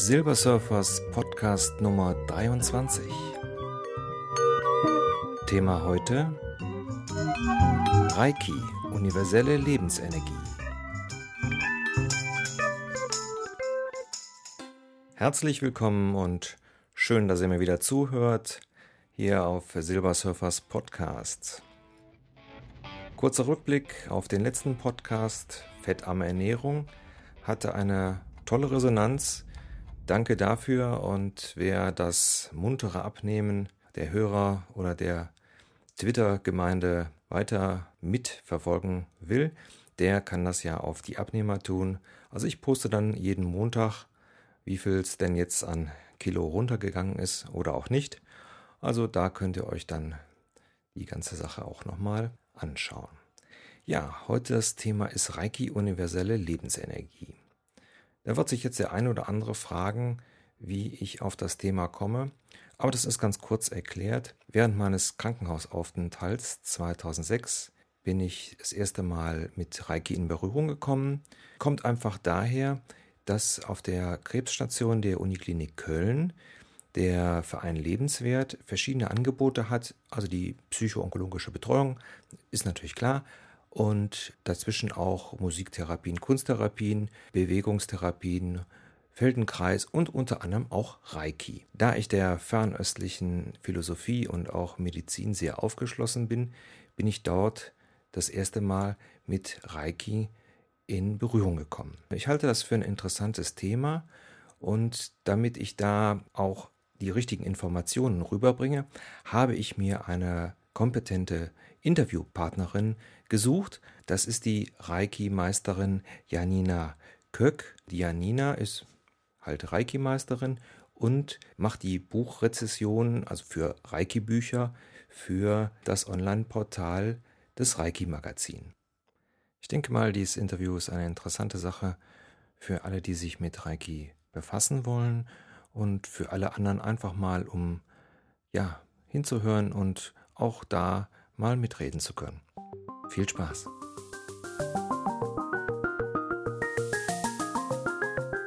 Silbersurfers Podcast Nummer 23. Thema heute Reiki, universelle Lebensenergie. Herzlich willkommen und schön, dass ihr mir wieder zuhört hier auf Silbersurfers Podcast. Kurzer Rückblick auf den letzten Podcast Fettarme Ernährung hatte eine tolle Resonanz. Danke dafür und wer das muntere Abnehmen der Hörer oder der Twitter-Gemeinde weiter mitverfolgen will, der kann das ja auf die Abnehmer tun. Also ich poste dann jeden Montag, wie viel es denn jetzt an Kilo runtergegangen ist oder auch nicht. Also da könnt ihr euch dann die ganze Sache auch nochmal anschauen. Ja, heute das Thema ist Reiki universelle Lebensenergie. Da wird sich jetzt der eine oder andere fragen, wie ich auf das Thema komme, aber das ist ganz kurz erklärt. Während meines Krankenhausaufenthalts 2006 bin ich das erste Mal mit Reiki in Berührung gekommen. Kommt einfach daher, dass auf der Krebsstation der Uniklinik Köln der Verein Lebenswert verschiedene Angebote hat. Also die psychoonkologische Betreuung ist natürlich klar. Und dazwischen auch Musiktherapien, Kunsttherapien, Bewegungstherapien, Feldenkreis und unter anderem auch Reiki. Da ich der fernöstlichen Philosophie und auch Medizin sehr aufgeschlossen bin, bin ich dort das erste Mal mit Reiki in Berührung gekommen. Ich halte das für ein interessantes Thema und damit ich da auch die richtigen Informationen rüberbringe, habe ich mir eine kompetente Interviewpartnerin gesucht. Das ist die Reiki-Meisterin Janina Köck. Die Janina ist halt Reiki-Meisterin und macht die Buchrezession, also für Reiki-Bücher, für das Online-Portal des Reiki-Magazin. Ich denke mal, dieses Interview ist eine interessante Sache für alle, die sich mit Reiki befassen wollen und für alle anderen einfach mal, um ja, hinzuhören und auch da mal mitreden zu können. Viel Spaß!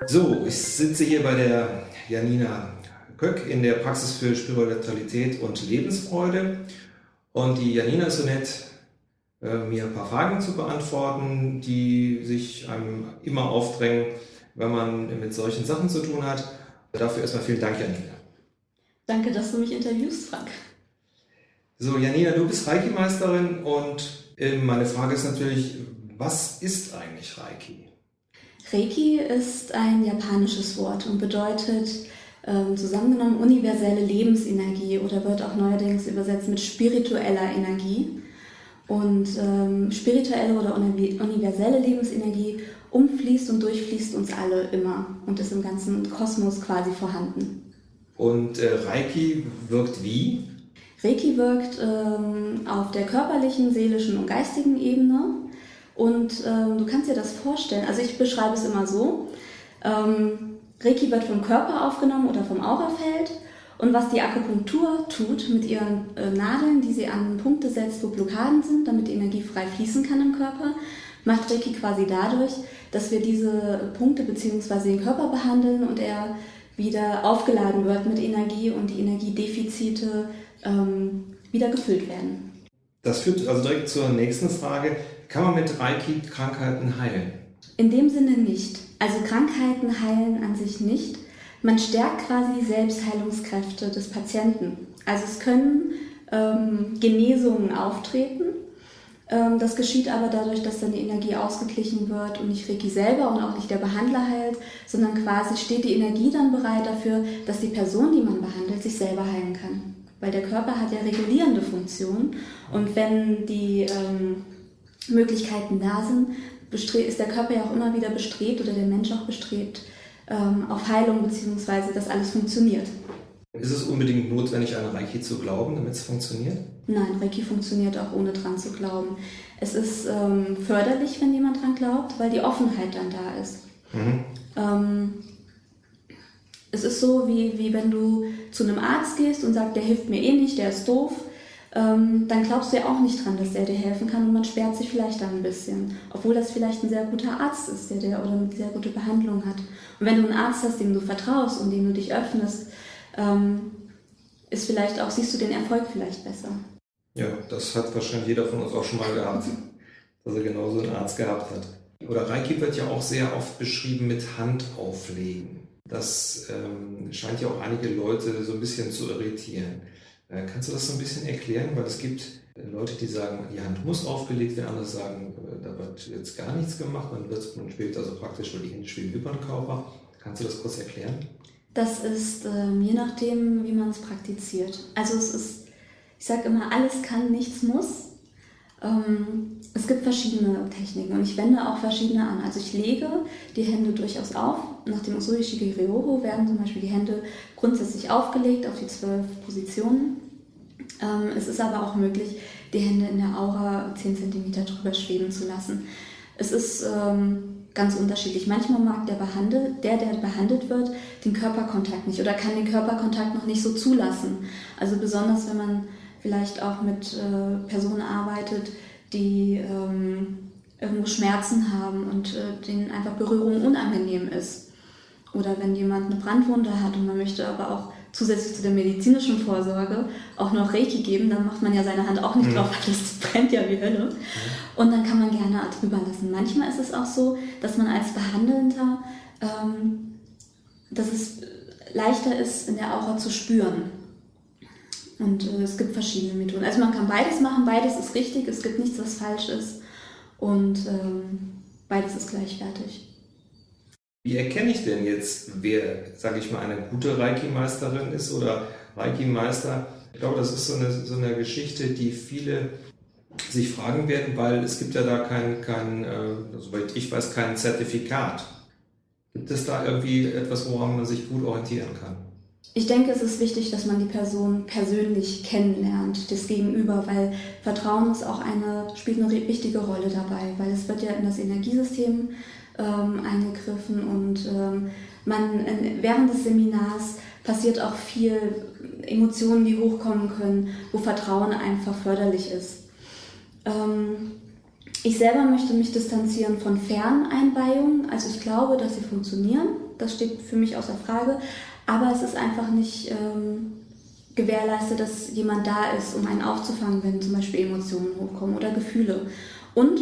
So, ich sitze hier bei der Janina Köck in der Praxis für Spiritualität und Lebensfreude. Und die Janina ist so nett, äh, mir ein paar Fragen zu beantworten, die sich einem immer aufdrängen, wenn man mit solchen Sachen zu tun hat. Dafür erstmal vielen Dank, Janina. Danke, dass du mich interviewst, Frank. So, Janina, du bist Reiki-Meisterin und meine Frage ist natürlich, was ist eigentlich Reiki? Reiki ist ein japanisches Wort und bedeutet ähm, zusammengenommen universelle Lebensenergie oder wird auch neuerdings übersetzt mit spiritueller Energie. Und ähm, spirituelle oder universelle Lebensenergie umfließt und durchfließt uns alle immer und ist im ganzen Kosmos quasi vorhanden. Und äh, Reiki wirkt wie? Reiki wirkt ähm, auf der körperlichen, seelischen und geistigen Ebene. Und ähm, du kannst dir das vorstellen, also ich beschreibe es immer so. Ähm, Reiki wird vom Körper aufgenommen oder vom Aurafeld. Und was die Akupunktur tut mit ihren äh, Nadeln, die sie an Punkte setzt, wo Blockaden sind, damit die Energie frei fließen kann im Körper, macht Reiki quasi dadurch, dass wir diese Punkte bzw. den Körper behandeln und er wieder aufgeladen wird mit Energie und die Energiedefizite ähm, wieder gefüllt werden. Das führt also direkt zur nächsten Frage. Kann man mit Reiki Krankheiten heilen? In dem Sinne nicht. Also Krankheiten heilen an sich nicht. Man stärkt quasi die Selbstheilungskräfte des Patienten. Also es können ähm, Genesungen auftreten, ähm, das geschieht aber dadurch, dass dann die Energie ausgeglichen wird und nicht Reiki selber und auch nicht der Behandler heilt, sondern quasi steht die Energie dann bereit dafür, dass die Person, die man behandelt, sich selber heilen kann. Weil der Körper hat ja regulierende Funktionen und wenn die ähm, Möglichkeiten da sind, ist der Körper ja auch immer wieder bestrebt oder der Mensch auch bestrebt ähm, auf Heilung bzw. dass alles funktioniert. Ist es unbedingt notwendig, an Reiki zu glauben, damit es funktioniert? Nein, Reiki funktioniert auch ohne dran zu glauben. Es ist ähm, förderlich, wenn jemand dran glaubt, weil die Offenheit dann da ist. Mhm. Ähm, es ist so, wie, wie wenn du zu einem Arzt gehst und sagst, der hilft mir eh nicht, der ist doof. ähm, dann glaubst du ja auch nicht dran, dass der dir helfen kann und man sperrt sich vielleicht dann ein bisschen. Obwohl das vielleicht ein sehr guter Arzt ist, der, der oder eine sehr gute Behandlung hat. Und wenn du einen Arzt hast, dem du vertraust und dem du dich öffnest, ähm, ist vielleicht auch, siehst du den Erfolg vielleicht besser. Ja, das hat wahrscheinlich jeder von uns auch schon mal gehabt, dass er genauso einen Arzt gehabt hat. Oder Reiki wird ja auch sehr oft beschrieben mit Handauflegen. Das ähm, scheint ja auch einige Leute so ein bisschen zu irritieren. Äh, kannst du das so ein bisschen erklären? Weil es gibt äh, Leute, die sagen, die Hand muss aufgelegt werden, andere sagen, äh, da wird jetzt gar nichts gemacht, man, wird, man schwebt also praktisch, weil die Hände schweben über den Körper. Kannst du das kurz erklären? Das ist ähm, je nachdem, wie man es praktiziert. Also es ist, ich sage immer, alles kann, nichts muss. Ähm, es gibt verschiedene Techniken und ich wende auch verschiedene an. Also ich lege die Hände durchaus auf. Nach dem Usui Shigiryoho werden zum Beispiel die Hände grundsätzlich aufgelegt auf die zwölf Positionen. Ähm, es ist aber auch möglich, die Hände in der Aura 10 cm drüber schweben zu lassen. Es ist ähm, ganz unterschiedlich. Manchmal mag der, behandelt, der, der behandelt wird, den Körperkontakt nicht oder kann den Körperkontakt noch nicht so zulassen. Also besonders wenn man vielleicht auch mit äh, Personen arbeitet, die ähm, irgendwo Schmerzen haben und äh, denen einfach Berührung unangenehm ist. Oder wenn jemand eine Brandwunde hat und man möchte aber auch zusätzlich zu der medizinischen Vorsorge auch noch Reiki geben, dann macht man ja seine Hand auch nicht mhm. drauf, weil das brennt ja wie Hölle. Mhm. Und dann kann man gerne drüber lassen. Manchmal ist es auch so, dass man als Behandelnder, ähm, dass es leichter ist, in der Aura zu spüren. Und äh, es gibt verschiedene Methoden. Also man kann beides machen, beides ist richtig, es gibt nichts, was falsch ist. Und ähm, beides ist gleichwertig. Wie erkenne ich denn jetzt, wer, sage ich mal, eine gute Reiki-Meisterin ist oder Reiki-Meister? Ich glaube, das ist so eine, so eine Geschichte, die viele sich fragen werden, weil es gibt ja da kein, kein äh, soweit ich weiß, kein Zertifikat. Gibt es da irgendwie etwas, woran man sich gut orientieren kann? Ich denke, es ist wichtig, dass man die Person persönlich kennenlernt, das Gegenüber, weil Vertrauen ist auch eine, spielt eine wichtige Rolle dabei, weil es wird ja in das Energiesystem ähm, eingegriffen und ähm, man während des Seminars passiert auch viel Emotionen, die hochkommen können, wo Vertrauen einfach förderlich ist. Ähm, ich selber möchte mich distanzieren von Ferneinweihungen, also ich glaube, dass sie funktionieren, das steht für mich außer Frage, aber es ist einfach nicht ähm, gewährleistet, dass jemand da ist, um einen aufzufangen, wenn zum Beispiel Emotionen hochkommen oder Gefühle. Und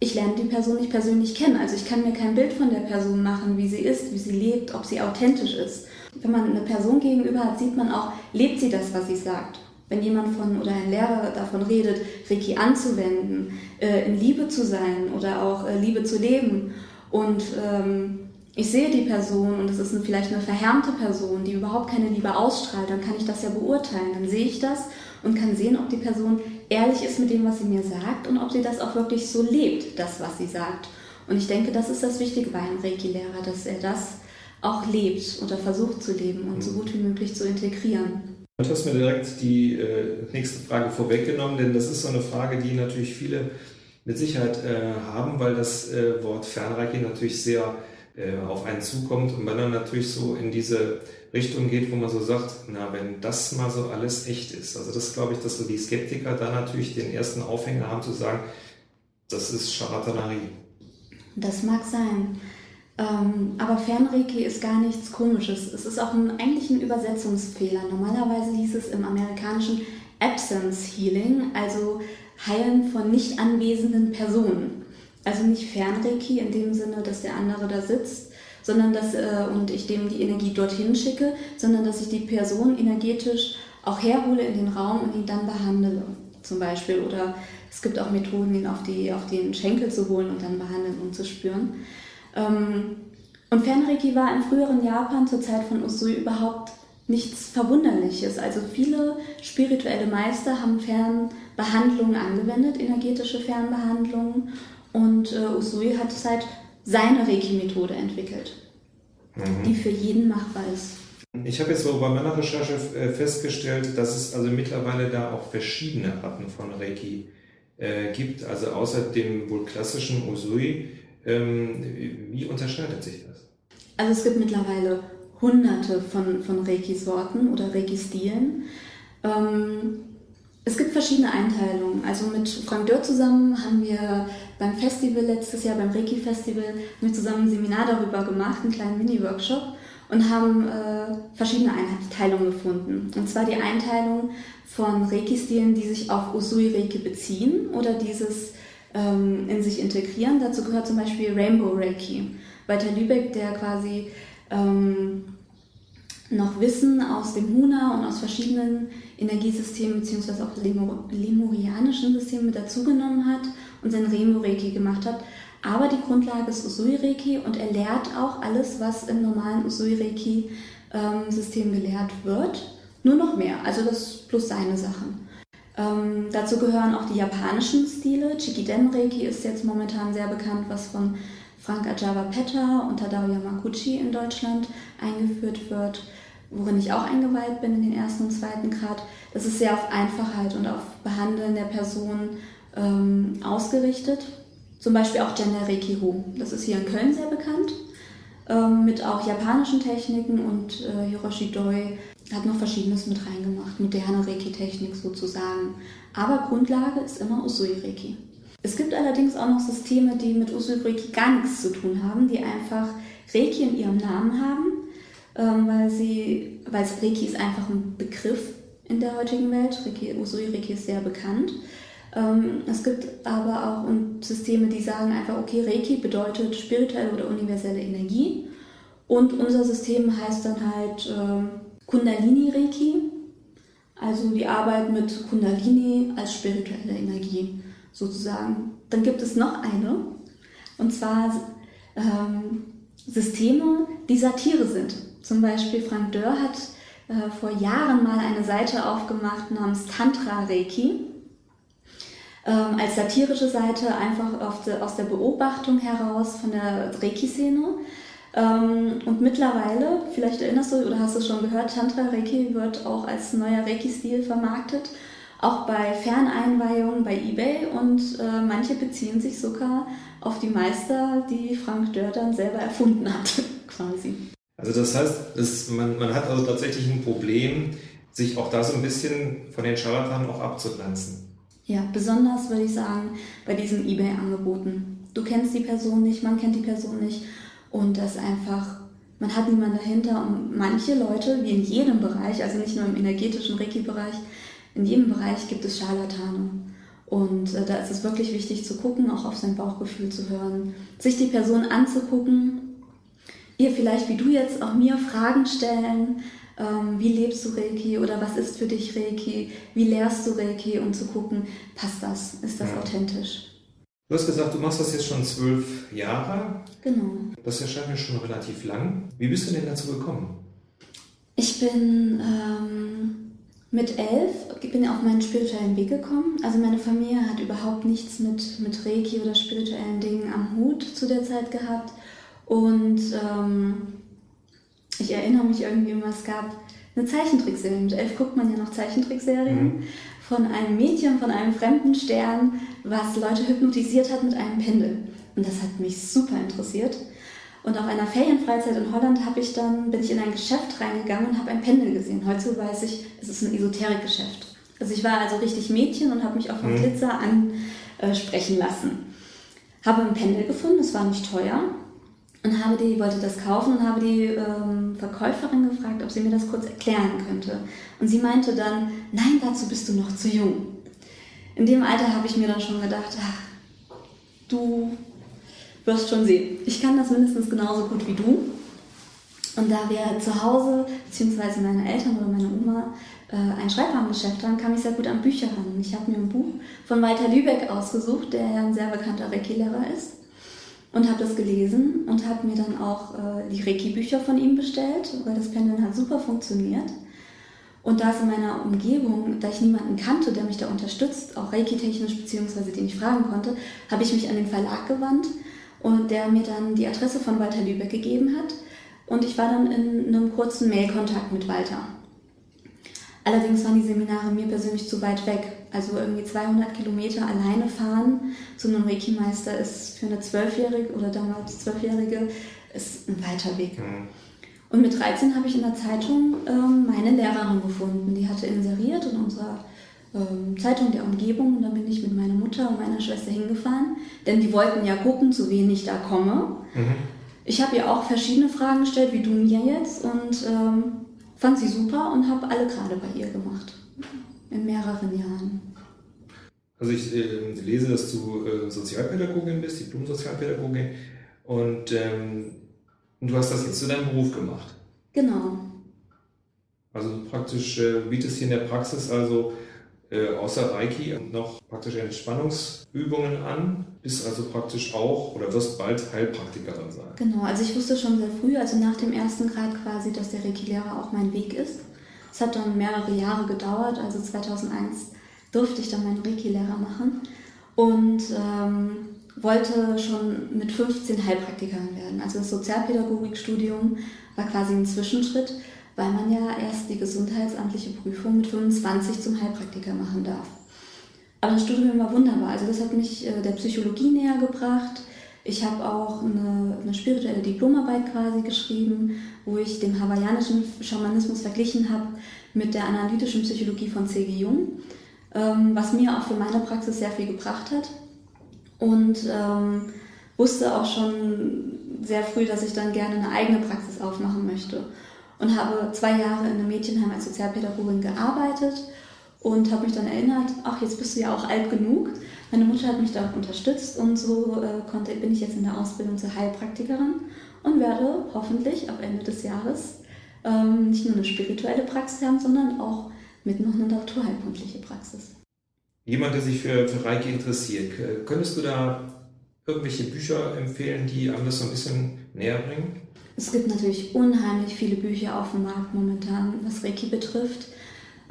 ich lerne die Person nicht persönlich kennen. Also ich kann mir kein Bild von der Person machen, wie sie ist, wie sie lebt, ob sie authentisch ist. Wenn man eine Person gegenüber hat, sieht man auch, lebt sie das, was sie sagt. Wenn jemand von oder ein Lehrer davon redet, Reiki anzuwenden, äh, in Liebe zu sein oder auch äh, Liebe zu leben und ähm, ich sehe die Person und es ist vielleicht eine verhärmte Person, die überhaupt keine Liebe ausstrahlt, dann kann ich das ja beurteilen. Dann sehe ich das und kann sehen, ob die Person ehrlich ist mit dem, was sie mir sagt und ob sie das auch wirklich so lebt, das, was sie sagt. Und ich denke, das ist das Wichtige bei einem Reiki-Lehrer, dass er das auch lebt oder versucht zu leben und so gut wie möglich zu integrieren. Du hast mir direkt die äh, nächste Frage vorweggenommen, denn das ist so eine Frage, die natürlich viele mit Sicherheit äh, haben, weil das äh, Wort Fernreiki natürlich sehr äh, auf einen zukommt und man dann natürlich so in diese Richtung geht, wo man so sagt, na, wenn das mal so alles echt ist. Also das glaube ich, dass so die Skeptiker da natürlich den ersten Aufhänger haben zu sagen, das ist Charlatanerie. Das mag sein. Ähm, aber Fernreiki ist gar nichts Komisches. Es ist auch ein, eigentlich ein Übersetzungsfehler. Normalerweise hieß es im amerikanischen Absence Healing, also Heilen von nicht anwesenden Personen. Also nicht Fernreiki in dem Sinne, dass der andere da sitzt, sondern dass äh, und ich dem die Energie dorthin schicke, sondern dass ich die Person energetisch auch herhole in den Raum und ihn dann behandle, zum Beispiel. Oder es gibt auch Methoden, ihn auf, die, auf den Schenkel zu holen und dann behandeln und zu spüren. Ähm, und Fernreiki war im früheren Japan zur Zeit von Usui überhaupt nichts Verwunderliches. Also viele spirituelle Meister haben Fernbehandlungen angewendet, energetische Fernbehandlungen und äh, Usui hat halt seine Reiki-Methode entwickelt, mhm. die für jeden machbar ist. Ich habe jetzt so bei meiner Recherche äh, festgestellt, dass es also mittlerweile da auch verschiedene Arten von Reiki äh, gibt. Also außer dem wohl klassischen Usui. Ähm, wie unterscheidet sich das? Also es gibt mittlerweile hunderte von, von Reiki-Sorten oder Reiki-Stilen. Ähm, Es gibt verschiedene Einteilungen. Also mit Frank Dörr zusammen haben wir beim Festival letztes Jahr, beim Reiki-Festival, wir zusammen ein Seminar darüber gemacht, einen kleinen Mini-Workshop und haben äh, verschiedene Einteilungen gefunden. Und zwar die Einteilung von Reiki-Stilen, die sich auf Usui-Reiki beziehen oder dieses ähm, in sich integrieren. Dazu gehört zum Beispiel Rainbow Reiki. Walter Lübeck, der quasi ähm, noch Wissen aus dem Huna und aus verschiedenen Energiesystemen bzw. auch Lemur lemurianischen Systemen mit dazugenommen hat und sein Rainbow Reiki gemacht hat. Aber die Grundlage ist Usui Reiki und er lehrt auch alles, was im normalen Usui Reiki ähm, gelehrt wird. Nur noch mehr, also das plus seine Sachen. Ähm, dazu gehören auch die japanischen Stile. Chikiden Reiki ist jetzt momentan sehr bekannt, was von Frank Ajava Petta und Tadao Yamaguchi in Deutschland eingeführt wird, worin ich auch eingeweiht bin in den ersten und zweiten Grad. Das ist sehr auf Einfachheit und auf Behandeln der Person ähm, ausgerichtet. Zum Beispiel auch Gender Reiki Hu. Das ist hier in Köln sehr bekannt. Ähm, mit auch japanischen Techniken und äh, Hiroshi Doi hat noch Verschiedenes mit reingemacht, moderne Reiki-Technik sozusagen. Aber Grundlage ist immer Usui-Reiki. Es gibt allerdings auch noch Systeme, die mit Usui-Reiki gar nichts zu tun haben, die einfach Reiki in ihrem Namen haben, ähm, weil sie, weil Reiki ist einfach ein Begriff in der heutigen Welt. Reiki, Usui-Reiki ist sehr bekannt. Ähm, es gibt aber auch Systeme, die sagen einfach, okay, Reiki bedeutet spirituelle oder universelle Energie. Und unser System heißt dann halt ähm, Kundalini Reiki, also die Arbeit mit Kundalini als spirituelle Energie sozusagen. Dann gibt es noch eine, und zwar ähm, Systeme, die Satire sind. Zum Beispiel Frank Dörr hat äh, vor Jahren mal eine Seite aufgemacht namens Tantra Reiki. Ähm, als satirische Seite einfach de, aus der Beobachtung heraus von der Reiki-Szene ähm, und mittlerweile, vielleicht erinnerst du oder hast du schon gehört, Tantra Reiki wird auch als neuer Reiki-Stil vermarktet, auch bei Ferneinweihungen bei eBay und äh, manche beziehen sich sogar auf die Meister, die Frank Dörr dann selber erfunden hat, quasi. Also das heißt, das, man, man hat also tatsächlich ein Problem, sich auch da so ein bisschen von den Scharlatanen auch abzugrenzen. Ja, besonders würde ich sagen, bei diesen eBay-Angeboten. Du kennst die Person nicht, man kennt die Person nicht und das einfach, man hat niemanden dahinter und manche Leute, wie in jedem Bereich, also nicht nur im energetischen Reiki-Bereich, in jedem Bereich gibt es Scharlatane. Und äh, da ist es wirklich wichtig zu gucken, auch auf sein Bauchgefühl zu hören, sich die Person anzugucken, ihr vielleicht wie du jetzt auch mir Fragen stellen, ähm, wie lebst du Reiki oder was ist für dich Reiki, wie lehrst du Reiki, um zu gucken, passt das, ist das ja. authentisch. Du hast gesagt, du machst das jetzt schon zwölf Jahre. Genau. Das erscheint mir schon relativ lang. Wie bist du denn dazu gekommen? Ich bin ähm, mit elf bin auf meinen spirituellen Weg gekommen. Also meine Familie hat überhaupt nichts mit, mit Reiki oder spirituellen Dingen am Hut zu der Zeit gehabt. Und ähm, ich erinnere mich irgendwie immer, es gab eine Zeichentrickserie. Mit elf guckt man ja noch Zeichentrickserien. Mhm von einem Mädchen, von einem fremden Stern, was Leute hypnotisiert hat mit einem Pendel. Und das hat mich super interessiert. Und auf einer Ferienfreizeit in Holland habe ich dann, bin ich in ein Geschäft reingegangen und habe ein Pendel gesehen. Heute weiß ich, es ist ein Esoterikgeschäft. Also ich war also richtig Mädchen und habe mich auch vom mhm. Glitzer ansprechen lassen. Habe ein Pendel gefunden, es war nicht teuer und habe die, wollte das kaufen und habe die ähm, Verkäuferin gefragt, ob sie mir das kurz erklären könnte. Und sie meinte dann, nein, dazu bist du noch zu jung. In dem Alter habe ich mir dann schon gedacht, ach, du wirst schon sehen. Ich kann das mindestens genauso gut wie du. Und da wir zu Hause, beziehungsweise meine Eltern oder meine Oma, äh, ein Schreibwarengeschäft haben, kam ich sehr gut an Bücher ran. Ich habe mir ein Buch von Walter Lübeck ausgesucht, der ja ein sehr bekannter Reiki-Lehrer ist und habe das gelesen und habe mir dann auch äh, die Reiki-Bücher von ihm bestellt, weil das Pendeln hat super funktioniert. Und da es in meiner Umgebung, da ich niemanden kannte, der mich da unterstützt, auch Reiki-technisch beziehungsweise den ich fragen konnte, habe ich mich an den Verlag gewandt und der mir dann die Adresse von Walter Lübeck gegeben hat. Und ich war dann in einem kurzen Mailkontakt mit Walter. Allerdings waren die Seminare mir persönlich zu weit weg. Also irgendwie 200 Kilometer alleine fahren zu einem Reiki-Meister ist für eine Zwölfjährige oder damals Zwölfjährige ist ein weiter Weg. Mhm. Und mit 13 habe ich in der Zeitung ähm, meine Lehrerin gefunden. Die hatte inseriert in unserer ähm, Zeitung der Umgebung und dann bin ich mit meiner Mutter und meiner Schwester hingefahren, denn die wollten ja gucken, zu wen ich da komme. Mhm. Ich habe ihr auch verschiedene Fragen gestellt, wie du mir jetzt, und ähm, fand sie super und habe alle gerade bei ihr gemacht. In mehreren Jahren. Also ich äh, lese, dass du äh, Sozialpädagogin bist, Diplom-Sozialpädagogin und ähm, du hast das jetzt zu deinem Beruf gemacht. Genau. Also praktisch äh, bietest hier in der Praxis also äh, außer Reiki noch praktische Entspannungsübungen an, bist also praktisch auch oder wirst bald Heilpraktikerin sein. Genau, also ich wusste schon sehr früh, also nach dem ersten Grad quasi, dass der Reiki-Lehrer auch mein Weg ist. Es hat dann mehrere Jahre gedauert, also 2001 durfte ich dann meinen Reiki-Lehrer machen und ähm, wollte schon mit 15 Heilpraktikerin werden. Also das Sozialpädagogikstudium war quasi ein Zwischenschritt weil man ja erst die gesundheitsamtliche Prüfung mit 25 zum Heilpraktiker machen darf. Aber das Studium war wunderbar. Also das hat mich äh, der Psychologie näher gebracht. Ich habe auch eine, eine, spirituelle Diplomarbeit quasi geschrieben, wo ich den hawaiianischen Schamanismus verglichen habe mit der analytischen Psychologie von C.G. Jung, ähm, was mir auch für meine Praxis sehr viel gebracht hat. Und ähm, wusste auch schon sehr früh, dass ich dann gerne eine eigene Praxis aufmachen möchte und habe zwei Jahre in einem Mädchenheim als Sozialpädagogin gearbeitet und habe mich dann erinnert, ach, jetzt bist du ja auch alt genug. Meine Mutter hat mich da auch unterstützt und so äh, konnte, bin ich jetzt in der Ausbildung zur Heilpraktikerin und werde hoffentlich ab Ende des Jahres ähm, nicht nur eine spirituelle Praxis haben, sondern auch mit noch eine naturheilkundliche Praxis. Jemand, der sich für, für Reiki interessiert, könntest du da irgendwelche Bücher empfehlen, die einem das so ein bisschen näher bringen? Es gibt natürlich unheimlich viele Bücher auf dem Markt momentan, was Reiki betrifft.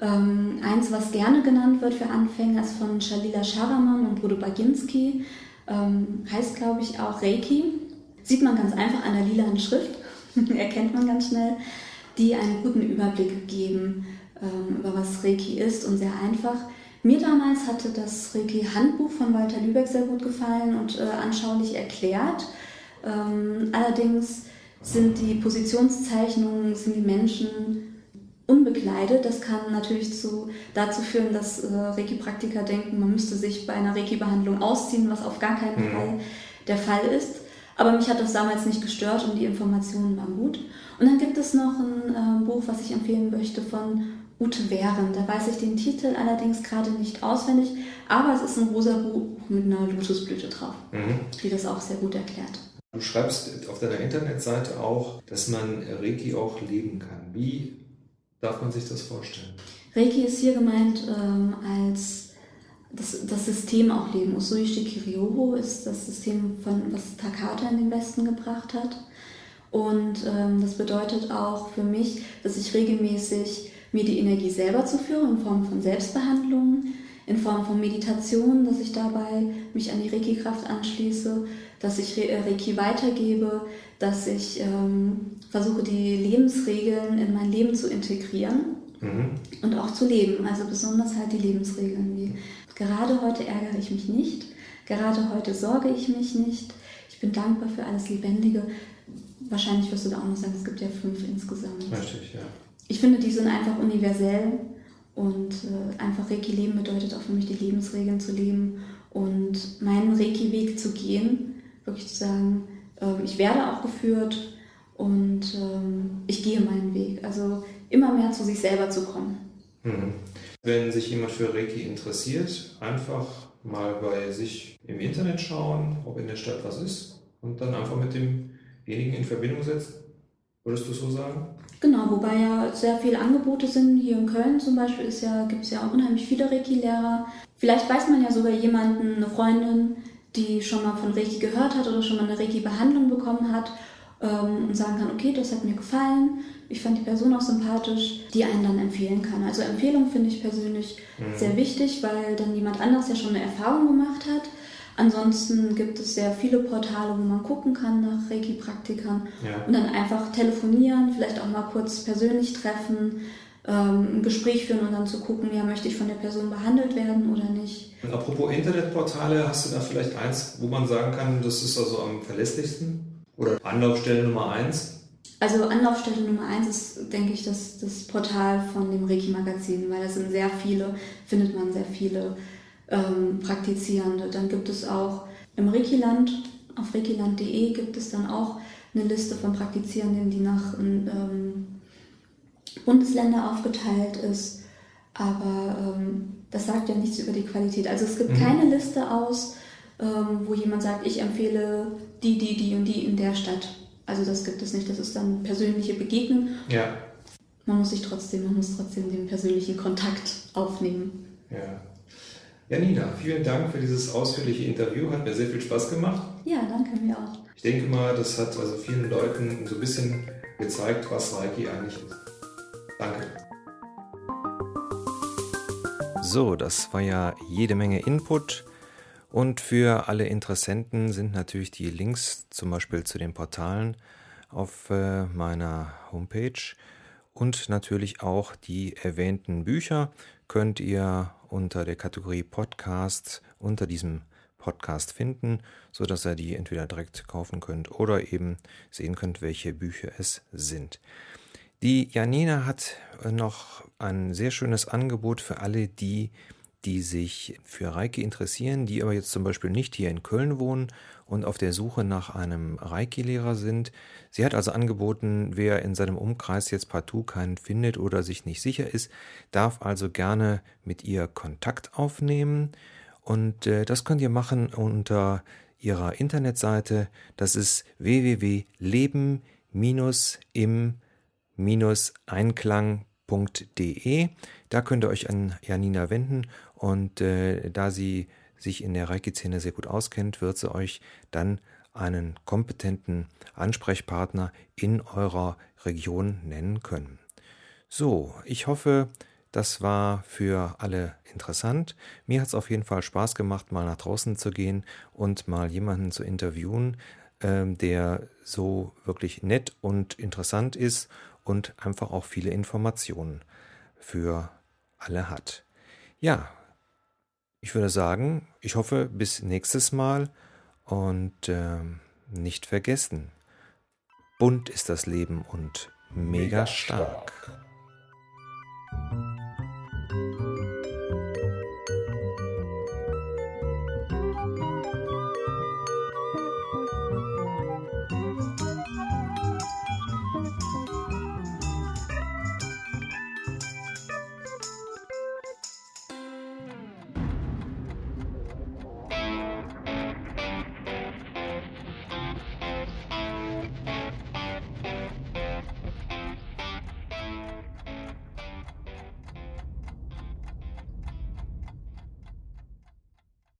Ähm, eins, was gerne genannt wird für Anfänger, ist von Shalila Sharaman und Bruder Baginski. Ähm, heißt, glaube ich, auch Reiki. Sieht man ganz einfach an der lilanen Schrift, erkennt man ganz schnell, die einen guten Überblick geben, ähm, über was Reiki ist und sehr einfach. Mir damals hatte das Reiki-Handbuch von Walter Lübeck sehr gut gefallen und äh, anschaulich erklärt. Ähm, allerdings sind die Positionszeichnungen, sind die Menschen unbekleidet. Das kann natürlich zu, dazu führen, dass äh, Reiki-Praktiker denken, man müsste sich bei einer Reiki-Behandlung ausziehen, was auf gar keinen mhm. Fall der Fall ist. Aber mich hat das damals nicht gestört und die Informationen waren gut. Und dann gibt es noch ein äh, Buch, was ich empfehlen möchte von Ute Wehren. Da weiß ich den Titel allerdings gerade nicht auswendig, aber es ist ein rosa Buch mit einer Lotusblüte drauf, mhm. die das auch sehr gut erklärt. Du schreibst auf deiner Internetseite auch, dass man Reiki auch leben kann. Wie darf man sich das vorstellen? Reiki ist hier gemeint ähm, als das, das System auch leben. Usui Shikiryoho ist das System, von, was Takata in den Westen gebracht hat. Und ähm, das bedeutet auch für mich, dass ich regelmäßig mir die Energie selber zuführe in Form von Selbstbehandlungen, in Form von Meditation, dass ich dabei mich an die Reiki-Kraft anschließe dass ich äh, Reiki weitergebe, dass ich ähm, versuche, die Lebensregeln in mein Leben zu integrieren mhm. und auch zu leben. Also besonders halt die Lebensregeln wie gerade heute ärgere ich mich nicht, gerade heute sorge ich mich nicht, ich bin dankbar für alles Lebendige. Wahrscheinlich wirst du da auch noch sagen, es gibt ja fünf insgesamt. Richtig, ja. Ich finde, die sind einfach universell und äh, einfach Reiki leben bedeutet auch für mich, die Lebensregeln zu leben und meinen Reiki-Weg zu gehen wirklich zu sagen, ähm, ich werde auch geführt und ähm, ich gehe meinen Weg. Also immer mehr zu sich selber zu kommen. Mhm. Wenn sich jemand für Reiki interessiert, einfach mal bei sich im Internet schauen, ob in der Stadt was ist und dann einfach mit demjenigen in Verbindung setzen. Würdest du so sagen? Genau, wobei ja sehr viele Angebote sind. Hier in Köln zum Beispiel ja, gibt es ja auch unheimlich viele Reiki-Lehrer. Vielleicht weiß man ja sogar jemanden, eine Freundin, die schon mal von Reiki gehört hat oder schon mal eine Reiki-Behandlung bekommen hat ähm, und sagen kann, okay, das hat mir gefallen, ich fand die Person auch sympathisch, die einen dann empfehlen kann. Also Empfehlung finde ich persönlich mhm. sehr wichtig, weil dann jemand anders ja schon eine Erfahrung gemacht hat. Ansonsten gibt es sehr viele Portale, wo man gucken kann nach Reiki-Praktikern ja. und dann einfach telefonieren, vielleicht auch mal kurz persönlich treffen, ähm, ein Gespräch führen und dann zu gucken, ja, möchte ich von der Person behandelt werden oder nicht. Und apropos Internetportale, hast du da vielleicht eins, wo man sagen kann, das ist also am verlässlichsten? Oder Anlaufstelle Nummer eins? Also Anlaufstelle Nummer eins ist, denke ich, das, das Portal von dem Reiki-Magazin, weil da sind sehr viele, findet man sehr viele ähm, Praktizierende. Dann gibt es auch im Reiki-Land, auf reikiland.de gibt es dann auch eine Liste von Praktizierenden, die nach ähm, Bundesländer aufgeteilt ist. Aber ähm, das sagt ja nichts über die Qualität. Also es gibt mhm. keine Liste aus, ähm, wo jemand sagt, ich empfehle die, die, die und die in der Stadt. Also das gibt es nicht. Das ist dann persönliche Begegnung. Ja. Man muss sich trotzdem, man muss trotzdem den persönlichen Kontakt aufnehmen. Ja. Janina, vielen Dank für dieses ausführliche Interview. Hat mir sehr viel Spaß gemacht. Ja, danke mir auch. Ich denke mal, das hat also vielen Leuten so ein bisschen gezeigt, was Reiki eigentlich ist. Danke. So, das war ja jede Menge Input. Und für alle Interessenten sind natürlich die Links zum Beispiel zu den Portalen auf äh, meiner Homepage und natürlich auch die erwähnten Bücher könnt ihr unter der Kategorie Podcast unter diesem Podcast finden, so dass ihr die entweder direkt kaufen könnt oder eben sehen könnt, welche Bücher es sind. Die Janina hat noch ein sehr schönes Angebot für alle, die die sich für Reiki interessieren, die aber jetzt zum Beispiel nicht hier in Köln wohnen und auf der Suche nach einem Reiki-Lehrer sind. Sie hat also angeboten, wer in seinem Umkreis jetzt partout keinen findet oder sich nicht sicher ist, darf also gerne mit ihr Kontakt aufnehmen. Und äh, das könnt ihr machen unter ihrer Internetseite. Das ist www.leben-im-einklang.de. Da könnt ihr euch an Janina wenden und äh, da sie sich in der Reiki-Szene sehr gut auskennt, wird sie euch dann einen kompetenten Ansprechpartner in eurer Region nennen können. So, ich hoffe, das war für alle interessant. Mir hat es auf jeden Fall Spaß gemacht, mal nach draußen zu gehen und mal jemanden zu interviewen, äh, der so wirklich nett und interessant ist und einfach auch viele Informationen für alle hat. Ja, ich würde sagen, ich hoffe bis nächstes Mal und äh, nicht vergessen, bunt ist das Leben und mega stark.